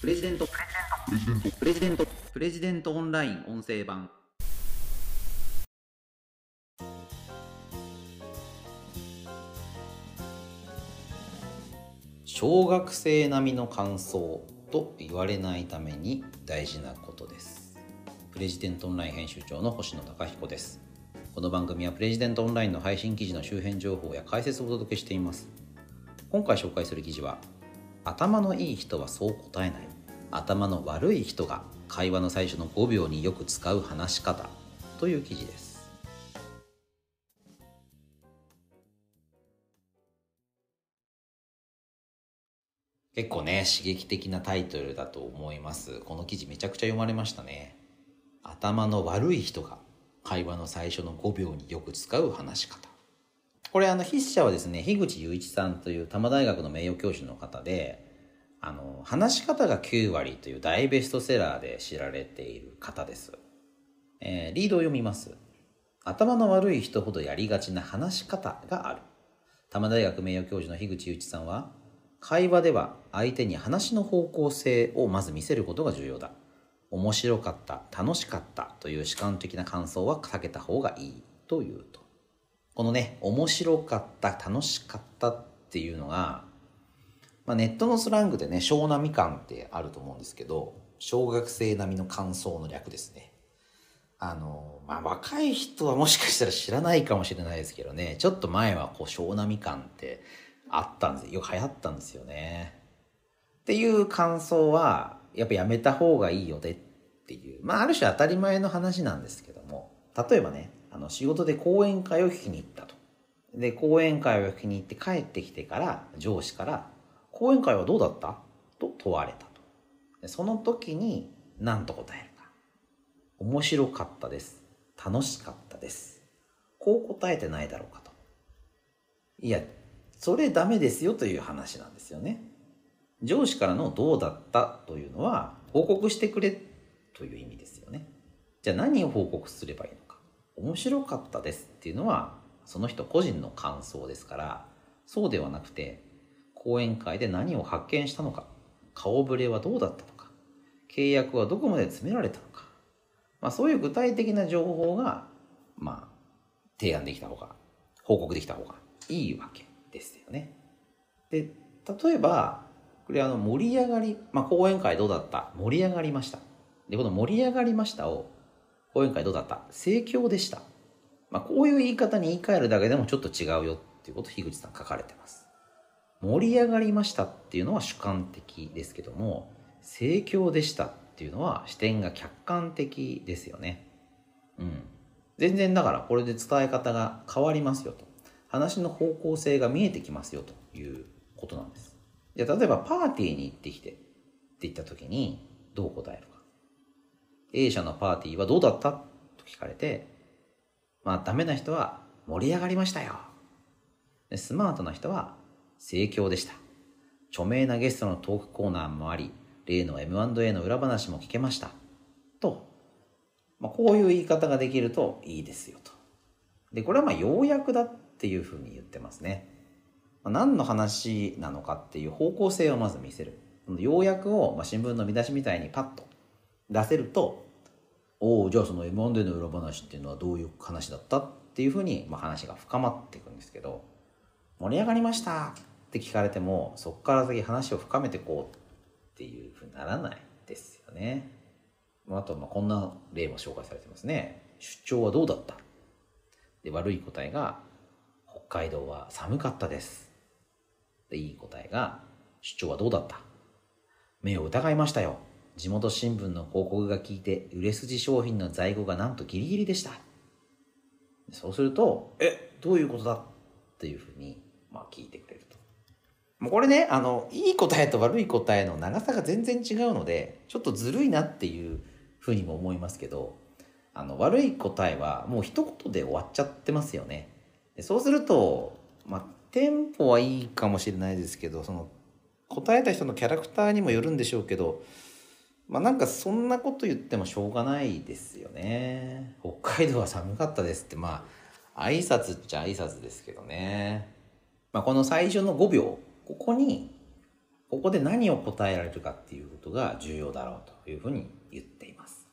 プレジデント。プレジデント。プレジデントオンライン音声版。小学生並みの感想と言われないために大事なことです。プレジデントオンライン編集長の星野貴彦です。この番組はプレジデントオンラインの配信記事の周辺情報や解説をお届けしています。今回紹介する記事は頭のいい人はそう答えない。頭の悪い人が会話の最初の5秒によく使う話し方という記事です。結構ね刺激的なタイトルだと思います。この記事めちゃくちゃ読まれましたね。頭の悪い人が会話の最初の5秒によく使う話し方。これあの筆者はですね樋口雄一さんという多摩大学の名誉教授の方であの話し方が9割という大ベストセラーで知られている方です、えー、リードを読みます。頭の悪い人ほどやりがちな話し方がある。多摩大学名誉教授の樋口雄一さんは会話では相手に話の方向性をまず見せることが重要だ。面白かった楽しかったという主観的な感想は避けた方がいいというと。このね面白かった楽しかったっていうのが、まあ、ネットのスラングでね小並感ってあると思うんですけど小学生並みの感想の略ですね。あのまあ若い人はもしかしたら知らないかもしれないですけどねちょっと前はこう小並感ってあったんですよく流行ったんですよね。っていう感想はやっぱやめた方がいいよねっていう。まあある種当たり前の話なんですけども例えばねあの仕事で講演会を聞きに行ったと。で講演会を聞きに行って帰ってきてから上司から「講演会はどうだった?」と問われたとその時に何と答えるか「面白かったです」「楽しかったです」こう答えてないだろうかといやそれダメですよという話なんですよね上司からのどうだったというのは報告してくれという意味ですよね。じゃあ何を報告すればいいのか。面白かったですっていうのはその人個人の感想ですからそうではなくて講演会で何を発見したのか顔ぶれはどうだったのか契約はどこまで詰められたのか、まあ、そういう具体的な情報がまあ提案できた方が報告できた方がいいわけですよね。で例えばこれあの盛り上がり、まあ、講演会どうだった？盛り上がりました。で、この盛り上がりましたを、講演会どうだった？盛況でした。まあ、こういう言い方に言い換えるだけでもちょっと違うよっていうことを樋口さん書かれてます。盛り上がりましたっていうのは主観的ですけども、盛況でしたっていうのは視点が客観的ですよね。うん。全然だからこれで伝え方が変わりますよと。話の方向性が見えてきますよということなんです。じゃあ例えばパーティーに行ってきてって言った時にどう答えるか。A 社のパーティーはどうだった？と聞かれて、まあダメな人は盛り上がりましたよ。でスマートな人は盛況でした。著名なゲストのトークコーナーもあり、例の M&A の裏話も聞けました。と、まあ、こういう言い方ができるといいですよと。で、これはまあ要約だっていうふうに言ってますね。まあ何の話なのかっていう方向性をまず見せる要約を、まあ、新聞の見出しみたいにパッと出せるとおおじゃあその M&A の裏話っていうのはどういう話だったっていうふうに、まあ、話が深まっていくんですけど盛り上がりましたって聞かれてもそこから先話を深めていこうっていうふうにならないですよね。あとまあこんな例も紹介されてますね。出張はどうだった？で悪い答えが北海道は寒かったです。でいい答えが出張はどうだった？目を疑いましたよ地元新聞の広告が聞いて売れ筋商品の在庫がなんとギリギリでしたそうするとえどういうことだ？っていうふうに、まあ、聞いてくれるもうこれねあのいい答えと悪い答えの長さが全然違うのでちょっとずるいなっていうふうにも思いますけどあの悪い答えはもう一言で終わっちゃってますよね。でそうすると、まあ、テンポはいいかもしれないですけどその答えた人のキャラクターにもよるんでしょうけどまあなんかそんなこと言ってもしょうがないですよね。北海道は寒かったですって。まあ挨拶っちゃ挨拶ですけどね、まあ、この最初の5秒ここにここで何を答えられるかっていうことが重要だろうというふうに言っています。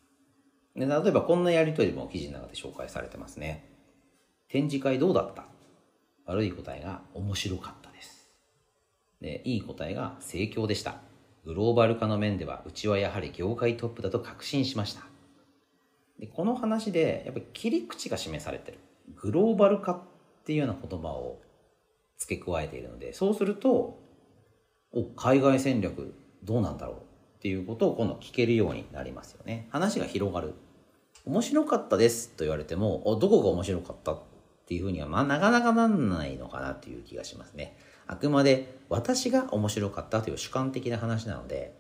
で例えばこんなやりとりも記事の中で紹介されてますね。展示会どうだった？悪い答えが面白かったです。で、いい答えが盛況でした。グローバル化の面ではうちはやはり業界トップだと確信しました。でこの話でやっぱり切り口が示されてる。グローバル化っていうような言葉を付け加えているので、そうするとお海外戦略どうなんだろうっていうことを今度聞けるようになりますよね。話が広がる。面白かったですと言われてもおどこが面白かったっていうふうにはまあなかなかなんないのかなっていう気がしますね。あくまで私が面白かったという主観的な話なので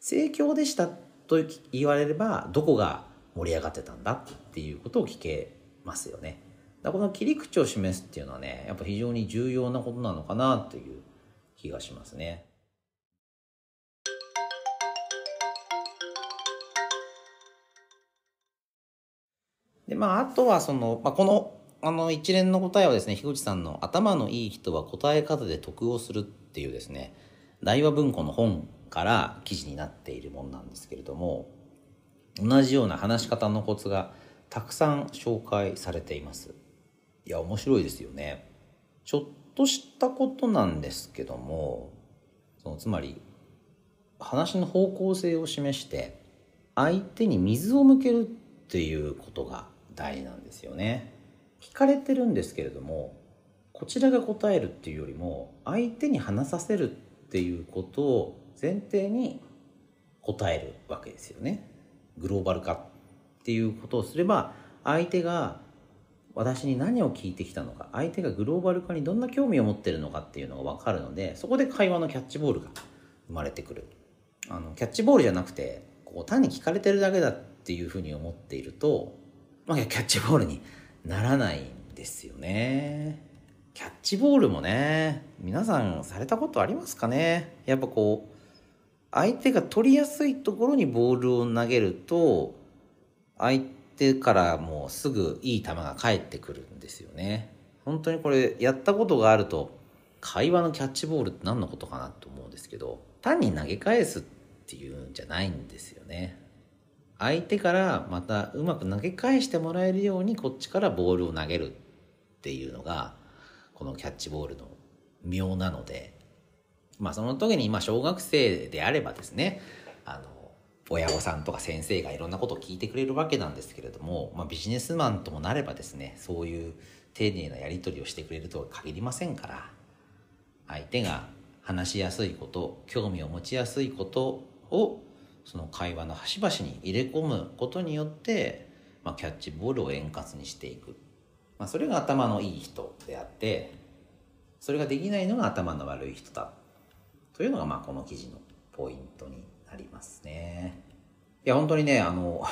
盛況でしたと言われればどこが盛り上がってたんだっていうことを聞けますよね。だこの切り口を示すっていうのはねやっぱ非常に重要なことなのかなという気がしますねで、まあ、あとはその、まあ、この、あの一連の答えはですね、樋口さんの頭のいい人は答え方で得をするっていうですね、大和文庫の本から記事になっているものなんですけれども、同じような話し方のコツがたくさん紹介されています。いや、面白いですよね。ちょっとしたことなんですけども、そのつまり、話の方向性を示して、相手に水を向けるっていうことが大事なんですよね聞かれてるんですけれどもこちらが答えるっていうよりも相手に話させるっていうことを前提に答えるわけですよねグローバル化っていうことをすれば相手が私に何を聞いてきたのか相手がグローバル化にどんな興味を持ってるのかっていうのが分かるのでそこで会話のキャッチボールが生まれてくるあのキャッチボールじゃなくてこう単に聞かれてるだけだっていうふうに思っているとまあ、キャッチボールにならないんですよね。キャッチボールもね、皆さんされたことありますかね？やっぱこう、相手が取りやすいところにボールを投げると、相手てからもうすぐいい球が返ってくるんですよね。本当にこれやったことがあると、会話のキャッチボールって何のことかなと思うんですけど、単に投げ返すっていうんじゃないんですよね。相手からまたうまく投げ返してもらえるようにこっちからボールを投げるっていうのがこのキャッチボールの妙なのでまあその時にま小学生であればですねあの親御さんとか先生がいろんなことを聞いてくれるわけなんですけれども、まあ、ビジネスマンともなればですねそういう丁寧なやり取りをしてくれるとは限りませんから相手が話しやすいこと興味を持ちやすいことをその会話の端々に入れ込むことによって、まあ、キャッチボールを円滑にしていく、まあ、それが頭のいい人であってそれができないのが頭の悪い人だ。というのがまあこの記事のポイントになりますね。いや本当にねあの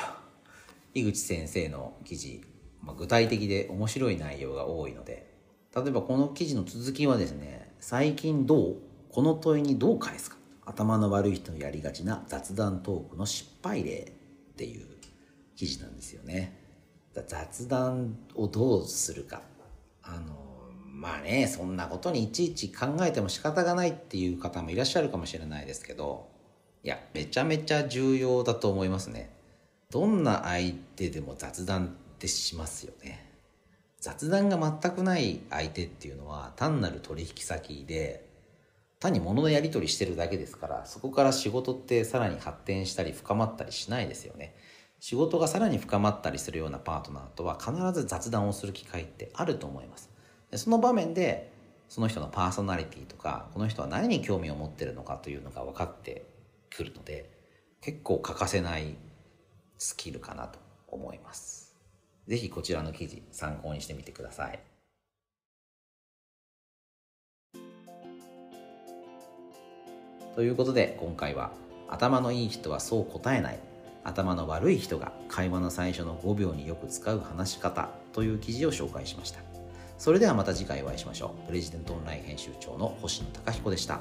井口先生の記事、まあ、具体的で面白い内容が多いので例えばこの記事の続きはですね最近どうこの問いにどう返すか頭の悪い人のやりがちな雑談トークの失敗例っていう記事なんですよね。雑談をどうするか。あの、まあね、そんなことにいちいち考えても仕方がないっていう方もいらっしゃるかもしれないですけど、いや、めちゃめちゃ重要だと思いますね。どんな相手でも雑談ってしますよね。雑談が全くない相手っていうのは単なる取引先で単に物のやり取りしてるだけですからそこから仕事ってさらに発展したり深まったりしないですよね仕事がさらに深まったりするようなパートナーとは必ず雑談をする機会ってあると思いますでその場面でその人のパーソナリティとかこの人は何に興味を持ってるのかというのが分かってくるので結構欠かせないスキルかなと思います。是非こちらの記事参考にしてみてください。ということで今回は頭のいい人はそう答えない頭の悪い人が会話の最初の5秒によく使う話し方という記事を紹介しました。それではまた次回お会いしましょう。プレジデントオンライン編集長の星野貴彦でした。